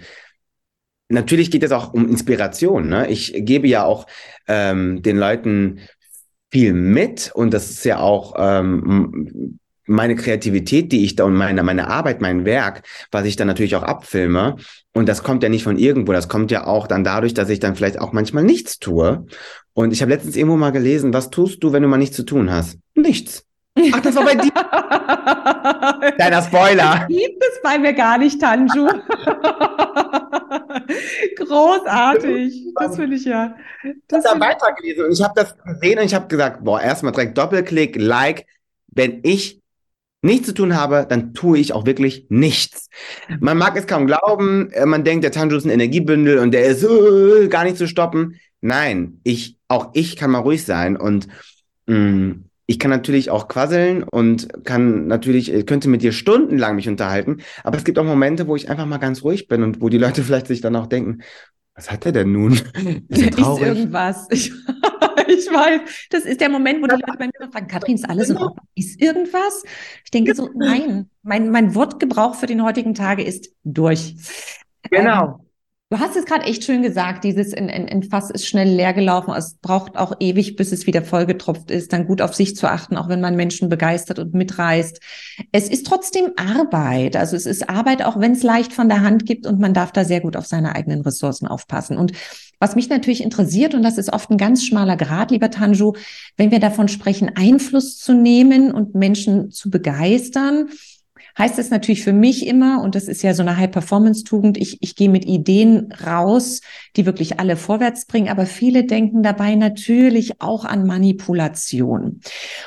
natürlich geht es auch um Inspiration. Ne? Ich gebe ja auch ähm, den Leuten viel mit und das ist ja auch ähm, meine Kreativität, die ich da und meine, meine Arbeit, mein Werk, was ich dann natürlich auch abfilme. Und das kommt ja nicht von irgendwo, das kommt ja auch dann dadurch, dass ich dann vielleicht auch manchmal nichts tue. Und ich habe letztens irgendwo mal gelesen, was tust du, wenn du mal nichts zu tun hast? Nichts. Ach, das war bei dir. Kleiner Spoiler. Das gibt es bei mir gar nicht, Tanju. Großartig. Das finde ich ja. Das ich habe weitergelesen und ich habe das gesehen und ich habe gesagt, boah, erstmal direkt Doppelklick, Like. Wenn ich nichts zu tun habe, dann tue ich auch wirklich nichts. Man mag es kaum glauben, äh, man denkt, der Tanju ist ein Energiebündel und der ist uh, gar nicht zu stoppen. Nein, ich, auch ich kann mal ruhig sein und mh, mm, ich kann natürlich auch quasseln und kann natürlich, äh, könnte mit dir stundenlang mich unterhalten, aber es gibt auch Momente, wo ich einfach mal ganz ruhig bin und wo die Leute vielleicht sich dann auch denken, was hat er denn nun? Ist, ist irgendwas. Ich, ich, weiß, das ist der Moment, wo die Leute bei mir fragen, Katrin, ist alles in Ordnung? Ist irgendwas? Ich denke so, nein, mein, mein Wortgebrauch für den heutigen Tage ist durch. Genau. Ähm, Du hast es gerade echt schön gesagt, dieses in, in, in Fass ist schnell leer gelaufen. Es braucht auch ewig, bis es wieder vollgetropft ist, dann gut auf sich zu achten, auch wenn man Menschen begeistert und mitreißt. Es ist trotzdem Arbeit. Also es ist Arbeit, auch wenn es leicht von der Hand gibt und man darf da sehr gut auf seine eigenen Ressourcen aufpassen. Und was mich natürlich interessiert, und das ist oft ein ganz schmaler Grad, lieber Tanju, wenn wir davon sprechen, Einfluss zu nehmen und Menschen zu begeistern, heißt es natürlich für mich immer, und das ist ja so eine High-Performance-Tugend, ich, ich gehe mit Ideen raus, die wirklich alle vorwärts bringen, aber viele denken dabei natürlich auch an Manipulation.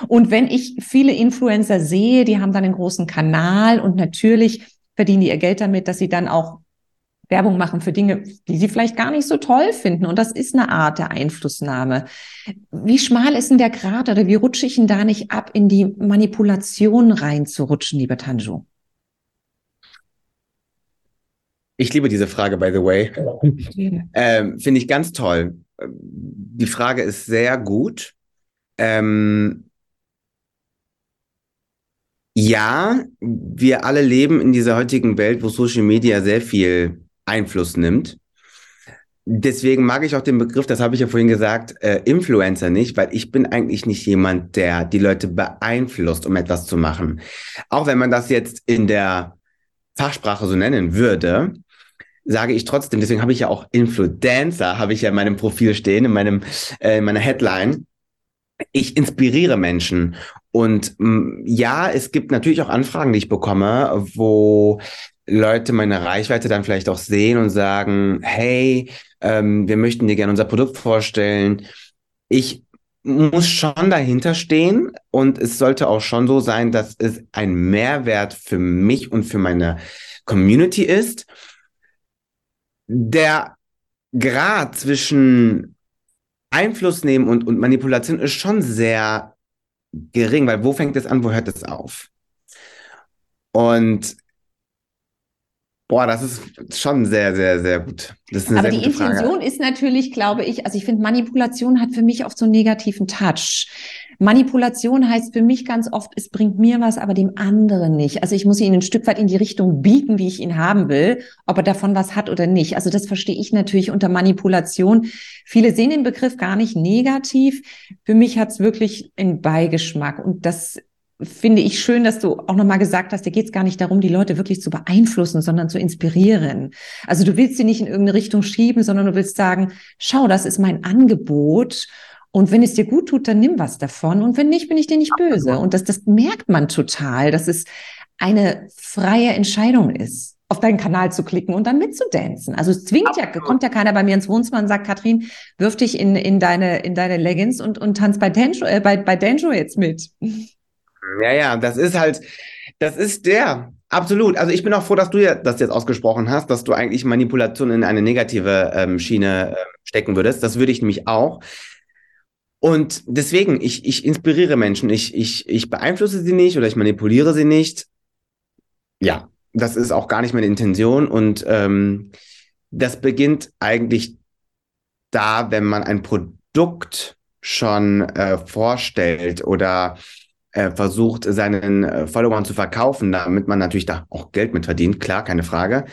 Und wenn ich viele Influencer sehe, die haben dann einen großen Kanal und natürlich verdienen die ihr Geld damit, dass sie dann auch Werbung machen für Dinge, die sie vielleicht gar nicht so toll finden. Und das ist eine Art der Einflussnahme. Wie schmal ist denn der Grad oder wie rutsche ich denn da nicht ab, in die Manipulation reinzurutschen, lieber Tanju? Ich liebe diese Frage, by the way. ähm, Finde ich ganz toll. Die Frage ist sehr gut. Ähm, ja, wir alle leben in dieser heutigen Welt, wo Social Media sehr viel Einfluss nimmt. Deswegen mag ich auch den Begriff, das habe ich ja vorhin gesagt, äh, Influencer nicht, weil ich bin eigentlich nicht jemand, der die Leute beeinflusst, um etwas zu machen. Auch wenn man das jetzt in der Fachsprache so nennen würde, sage ich trotzdem, deswegen habe ich ja auch Influencer, habe ich ja in meinem Profil stehen, in meinem, äh, in meiner Headline. Ich inspiriere Menschen. Und mm, ja, es gibt natürlich auch Anfragen, die ich bekomme, wo Leute meine Reichweite dann vielleicht auch sehen und sagen, hey, ähm, wir möchten dir gerne unser Produkt vorstellen. Ich muss schon dahinter stehen und es sollte auch schon so sein, dass es ein Mehrwert für mich und für meine Community ist. Der Grad zwischen Einfluss nehmen und, und Manipulation ist schon sehr gering, weil wo fängt es an, wo hört es auf? Und Boah, das ist schon sehr, sehr, sehr gut. Aber die Intention Frage. ist natürlich, glaube ich, also ich finde, Manipulation hat für mich oft so einen negativen Touch. Manipulation heißt für mich ganz oft, es bringt mir was, aber dem anderen nicht. Also ich muss ihn ein Stück weit in die Richtung biegen, wie ich ihn haben will, ob er davon was hat oder nicht. Also das verstehe ich natürlich unter Manipulation. Viele sehen den Begriff gar nicht negativ. Für mich hat es wirklich einen Beigeschmack und das finde ich schön, dass du auch nochmal gesagt hast, dir geht es gar nicht darum, die Leute wirklich zu beeinflussen, sondern zu inspirieren. Also du willst sie nicht in irgendeine Richtung schieben, sondern du willst sagen, schau, das ist mein Angebot. Und wenn es dir gut tut, dann nimm was davon. Und wenn nicht, bin ich dir nicht böse. Und das, das merkt man total, dass es eine freie Entscheidung ist. auf deinen Kanal zu klicken und dann mitzudancen. Also es zwingt ja, kommt ja keiner bei mir ins Wohnzimmer und sagt, Katrin, wirf dich in, in deine, in deine Leggings und, und tanz bei Danjo, äh, bei, bei Danjo jetzt mit. Ja, ja, das ist halt, das ist der. Absolut. Also ich bin auch froh, dass du ja das jetzt ausgesprochen hast, dass du eigentlich Manipulation in eine negative ähm, Schiene äh, stecken würdest. Das würde ich nämlich auch. Und deswegen, ich, ich inspiriere Menschen. Ich, ich, ich beeinflusse sie nicht oder ich manipuliere sie nicht. Ja, das ist auch gar nicht meine Intention. Und ähm, das beginnt eigentlich da, wenn man ein Produkt schon äh, vorstellt oder äh, versucht, seinen äh, Followern zu verkaufen, damit man natürlich da auch Geld mit verdient, klar, keine Frage.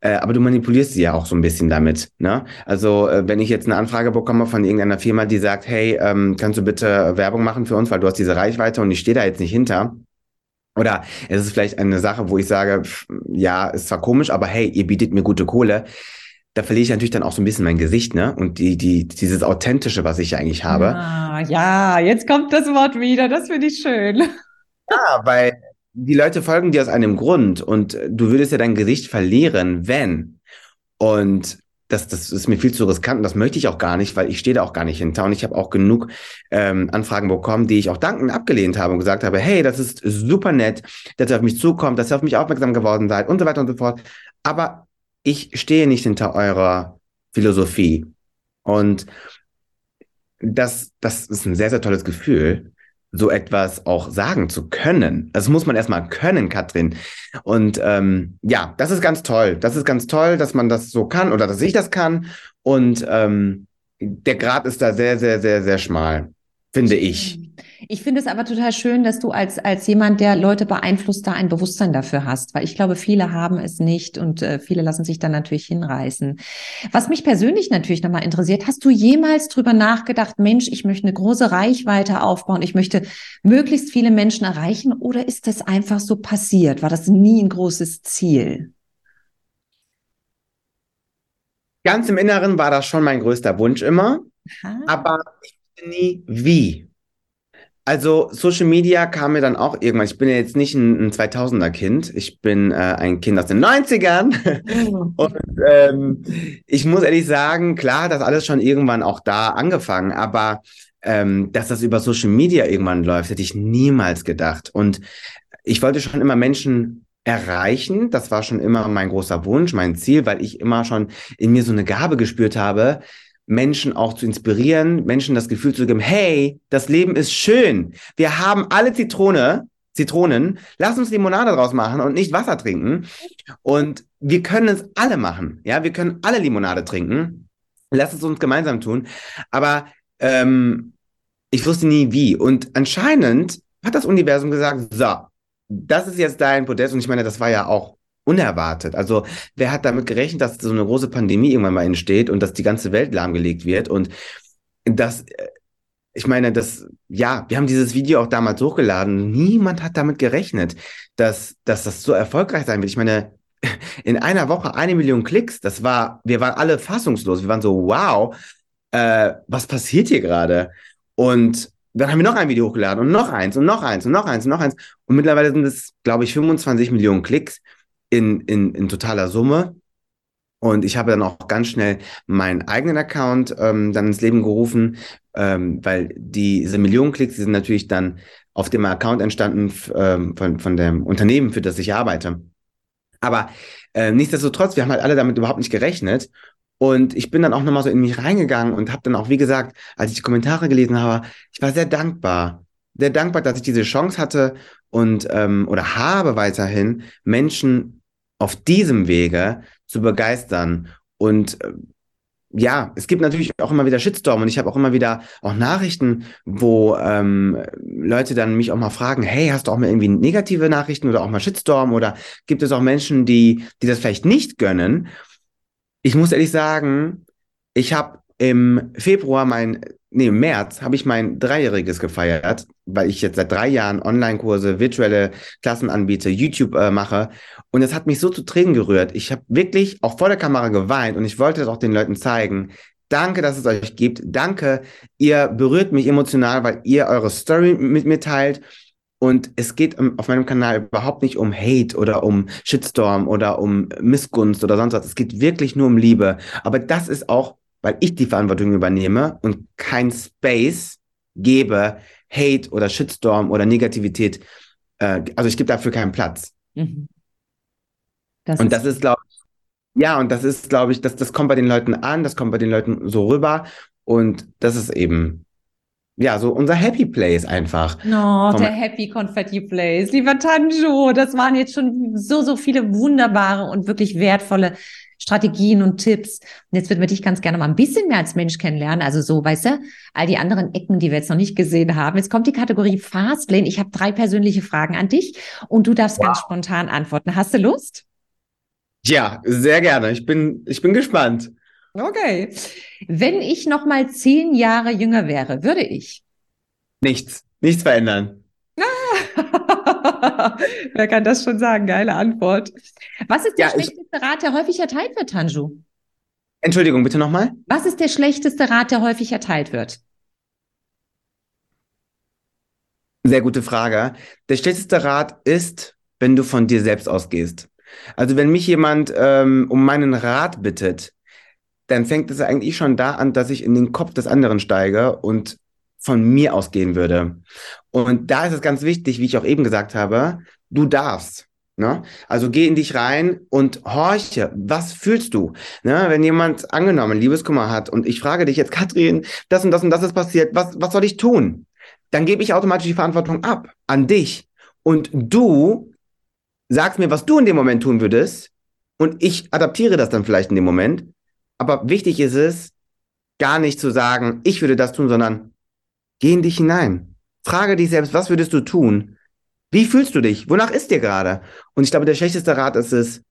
Äh, aber du manipulierst sie ja auch so ein bisschen damit. Ne? Also äh, wenn ich jetzt eine Anfrage bekomme von irgendeiner Firma, die sagt, hey, ähm, kannst du bitte Werbung machen für uns, weil du hast diese Reichweite und ich stehe da jetzt nicht hinter. Oder es ist vielleicht eine Sache, wo ich sage, ja, ist zwar komisch, aber hey, ihr bietet mir gute Kohle da verliere ich natürlich dann auch so ein bisschen mein Gesicht, ne? Und die, die, dieses Authentische, was ich eigentlich habe. Ah, ja, jetzt kommt das Wort wieder, das finde ich schön. Ja, weil die Leute folgen dir aus einem Grund und du würdest ja dein Gesicht verlieren, wenn. Und das, das ist mir viel zu riskant und das möchte ich auch gar nicht, weil ich stehe da auch gar nicht hinter. Und ich habe auch genug ähm, Anfragen bekommen, die ich auch dankend abgelehnt habe und gesagt habe, hey, das ist super nett, dass ihr auf mich zukommt, dass ihr auf mich aufmerksam geworden seid und so weiter und so fort. Aber ich stehe nicht hinter eurer Philosophie. Und das, das ist ein sehr, sehr tolles Gefühl, so etwas auch sagen zu können. Das muss man erstmal können, Katrin. Und ähm, ja, das ist ganz toll. Das ist ganz toll, dass man das so kann oder dass ich das kann. Und ähm, der Grad ist da sehr, sehr, sehr, sehr schmal finde ich. Ich finde es aber total schön, dass du als, als jemand, der Leute beeinflusst, da ein Bewusstsein dafür hast, weil ich glaube, viele haben es nicht und äh, viele lassen sich dann natürlich hinreißen. Was mich persönlich natürlich nochmal interessiert, hast du jemals drüber nachgedacht, Mensch, ich möchte eine große Reichweite aufbauen, ich möchte möglichst viele Menschen erreichen oder ist das einfach so passiert? War das nie ein großes Ziel? Ganz im Inneren war das schon mein größter Wunsch immer. Aha. Aber ich nie wie. Also Social Media kam mir dann auch irgendwann. Ich bin ja jetzt nicht ein, ein 2000er Kind. Ich bin äh, ein Kind aus den 90ern. Und ähm, ich muss ehrlich sagen, klar, das alles schon irgendwann auch da angefangen. Aber ähm, dass das über Social Media irgendwann läuft, hätte ich niemals gedacht. Und ich wollte schon immer Menschen erreichen. Das war schon immer mein großer Wunsch, mein Ziel, weil ich immer schon in mir so eine Gabe gespürt habe, Menschen auch zu inspirieren, Menschen das Gefühl zu geben, hey, das Leben ist schön. Wir haben alle Zitrone, Zitronen, lass uns Limonade draus machen und nicht Wasser trinken. Und wir können es alle machen. Ja, wir können alle Limonade trinken. Lass es uns gemeinsam tun. Aber ähm, ich wusste nie wie. Und anscheinend hat das Universum gesagt, so, das ist jetzt dein Podest. Und ich meine, das war ja auch unerwartet. Also wer hat damit gerechnet, dass so eine große Pandemie irgendwann mal entsteht und dass die ganze Welt lahmgelegt wird und das, äh, ich meine, das, ja, wir haben dieses Video auch damals hochgeladen. Niemand hat damit gerechnet, dass, dass das so erfolgreich sein wird. Ich meine, in einer Woche eine Million Klicks, das war, wir waren alle fassungslos. Wir waren so, wow, äh, was passiert hier gerade? Und dann haben wir noch ein Video hochgeladen und noch eins und noch eins und noch eins und noch eins. Und mittlerweile sind es, glaube ich, 25 Millionen Klicks in, in, in totaler Summe. Und ich habe dann auch ganz schnell meinen eigenen Account ähm, dann ins Leben gerufen, ähm, weil die, diese Millionen Klicks, die sind natürlich dann auf dem Account entstanden ähm, von, von dem Unternehmen, für das ich arbeite. Aber äh, nichtsdestotrotz, wir haben halt alle damit überhaupt nicht gerechnet. Und ich bin dann auch nochmal so in mich reingegangen und habe dann auch, wie gesagt, als ich die Kommentare gelesen habe, ich war sehr dankbar. Sehr dankbar, dass ich diese Chance hatte und ähm, oder habe weiterhin Menschen auf diesem Wege zu begeistern. Und äh, ja, es gibt natürlich auch immer wieder Shitstorm und ich habe auch immer wieder auch Nachrichten, wo ähm, Leute dann mich auch mal fragen, hey, hast du auch mal irgendwie negative Nachrichten oder auch mal Shitstorm oder gibt es auch Menschen, die, die das vielleicht nicht gönnen? Ich muss ehrlich sagen, ich habe im Februar mein nee, im März habe ich mein Dreijähriges gefeiert, weil ich jetzt seit drei Jahren Online-Kurse, virtuelle Klassen anbiete, YouTube äh, mache. Und es hat mich so zu Tränen gerührt. Ich habe wirklich auch vor der Kamera geweint und ich wollte das auch den Leuten zeigen. Danke, dass es euch gibt. Danke, ihr berührt mich emotional, weil ihr eure Story mit mir teilt. Und es geht auf meinem Kanal überhaupt nicht um Hate oder um Shitstorm oder um Missgunst oder sonst was. Es geht wirklich nur um Liebe. Aber das ist auch, weil ich die Verantwortung übernehme und kein Space gebe, Hate oder Shitstorm oder Negativität. Äh, also ich gebe dafür keinen Platz. Mhm. Das und ist das ist, glaube ich, ja, und das ist, glaube ich, das, das kommt bei den Leuten an, das kommt bei den Leuten so rüber. Und das ist eben, ja, so unser Happy Place einfach. Oh, der Happy Confetti Place. Lieber Tanjo, das waren jetzt schon so, so viele wunderbare und wirklich wertvolle Strategien und Tipps. Und jetzt würden wir dich ganz gerne mal ein bisschen mehr als Mensch kennenlernen. Also so, weißt du, all die anderen Ecken, die wir jetzt noch nicht gesehen haben. Jetzt kommt die Kategorie Fastlane. Ich habe drei persönliche Fragen an dich und du darfst wow. ganz spontan antworten. Hast du Lust? Ja, sehr gerne. Ich bin, ich bin gespannt. Okay. Wenn ich noch mal zehn Jahre jünger wäre, würde ich? Nichts. Nichts verändern. Wer kann das schon sagen? Geile Antwort. Was ist der ja, schlechteste ich... Rat, der häufig erteilt wird, Tanju? Entschuldigung, bitte nochmal. Was ist der schlechteste Rat, der häufig erteilt wird? Sehr gute Frage. Der schlechteste Rat ist, wenn du von dir selbst ausgehst. Also wenn mich jemand ähm, um meinen Rat bittet, dann fängt es eigentlich schon da an, dass ich in den Kopf des anderen steige und von mir ausgehen würde. Und da ist es ganz wichtig, wie ich auch eben gesagt habe, du darfst. Ne? Also geh in dich rein und horche, was fühlst du? Ne? Wenn jemand angenommen Liebeskummer hat und ich frage dich jetzt, Katrin, das und das und das ist passiert, was, was soll ich tun? Dann gebe ich automatisch die Verantwortung ab an dich. Und du sagst mir, was du in dem Moment tun würdest und ich adaptiere das dann vielleicht in dem Moment. Aber wichtig ist es, gar nicht zu sagen, ich würde das tun, sondern geh in dich hinein. Frage dich selbst, was würdest du tun? Wie fühlst du dich? Wonach ist dir gerade? Und ich glaube, der schlechteste Rat ist es,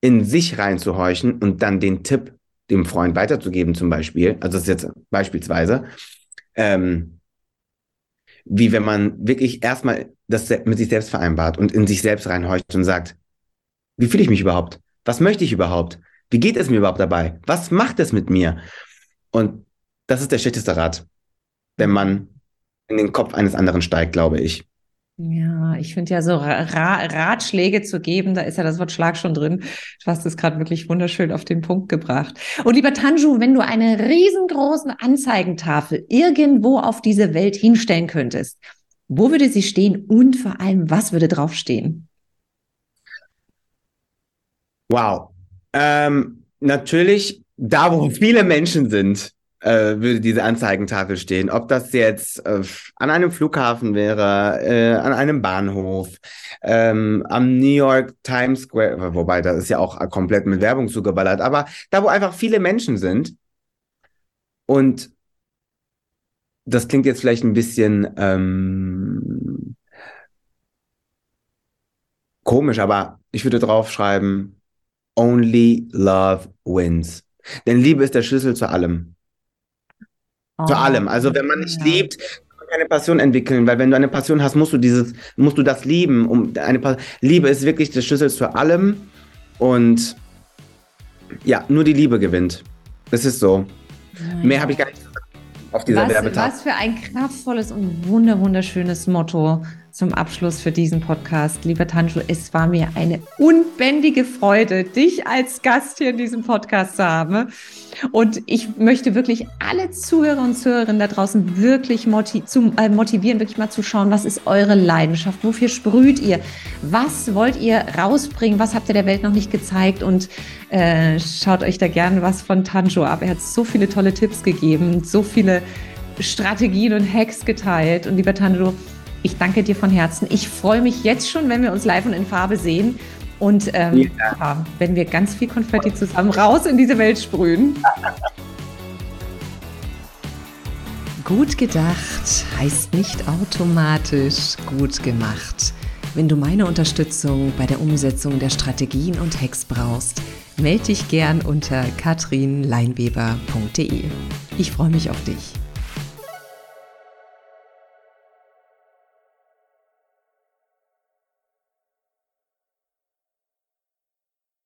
in sich reinzuhorchen und dann den Tipp dem Freund weiterzugeben, zum Beispiel. Also das ist jetzt beispielsweise. Ähm, wie wenn man wirklich erstmal das mit sich selbst vereinbart und in sich selbst reinhorcht und sagt, wie fühle ich mich überhaupt? Was möchte ich überhaupt? Wie geht es mir überhaupt dabei? Was macht es mit mir? Und das ist der schlechteste Rat, wenn man in den Kopf eines anderen steigt, glaube ich. Ja, ich finde ja so Ra Ratschläge zu geben, da ist ja das Wort Schlag schon drin. Du hast es gerade wirklich wunderschön auf den Punkt gebracht. Und lieber Tanju, wenn du eine riesengroße Anzeigentafel irgendwo auf diese Welt hinstellen könntest, wo würde sie stehen und vor allem, was würde draufstehen? Wow. Ähm, natürlich da, wo viele Menschen sind äh, würde diese Anzeigentafel stehen. Ob das jetzt äh, an einem Flughafen wäre, äh, an einem Bahnhof, ähm, am New York Times Square, wobei das ist ja auch komplett mit Werbung zugeballert, aber da, wo einfach viele Menschen sind und das klingt jetzt vielleicht ein bisschen ähm, komisch, aber ich würde draufschreiben, only love wins. Denn Liebe ist der Schlüssel zu allem. Oh, Zu allem. Also wenn man nicht ja. liebt, kann man keine Passion entwickeln, weil wenn du eine Passion hast, musst du dieses, musst du das lieben. Um eine pa Liebe ist wirklich der Schlüssel zu allem und ja, nur die Liebe gewinnt. Es ist so. Ja, Mehr habe ich gar nicht auf dieser was, Werbetafel. Was für ein kraftvolles und wunder wunderschönes Motto zum Abschluss für diesen Podcast. Lieber Tanju, es war mir eine unbändige Freude, dich als Gast hier in diesem Podcast zu haben. Und ich möchte wirklich alle Zuhörer und Zuhörerinnen da draußen wirklich motiv zu, äh, motivieren, wirklich mal zu schauen, was ist eure Leidenschaft? Wofür sprüht ihr? Was wollt ihr rausbringen? Was habt ihr der Welt noch nicht gezeigt? Und äh, schaut euch da gerne was von Tanjo ab. Er hat so viele tolle Tipps gegeben, so viele Strategien und Hacks geteilt. Und lieber Tanjo, ich danke dir von Herzen. Ich freue mich jetzt schon, wenn wir uns live und in Farbe sehen. Und ähm, ja. wenn wir ganz viel Konfetti zusammen raus in diese Welt sprühen. Gut gedacht heißt nicht automatisch gut gemacht. Wenn du meine Unterstützung bei der Umsetzung der Strategien und Hacks brauchst, melde dich gern unter katrinleinweber.de. Ich freue mich auf dich.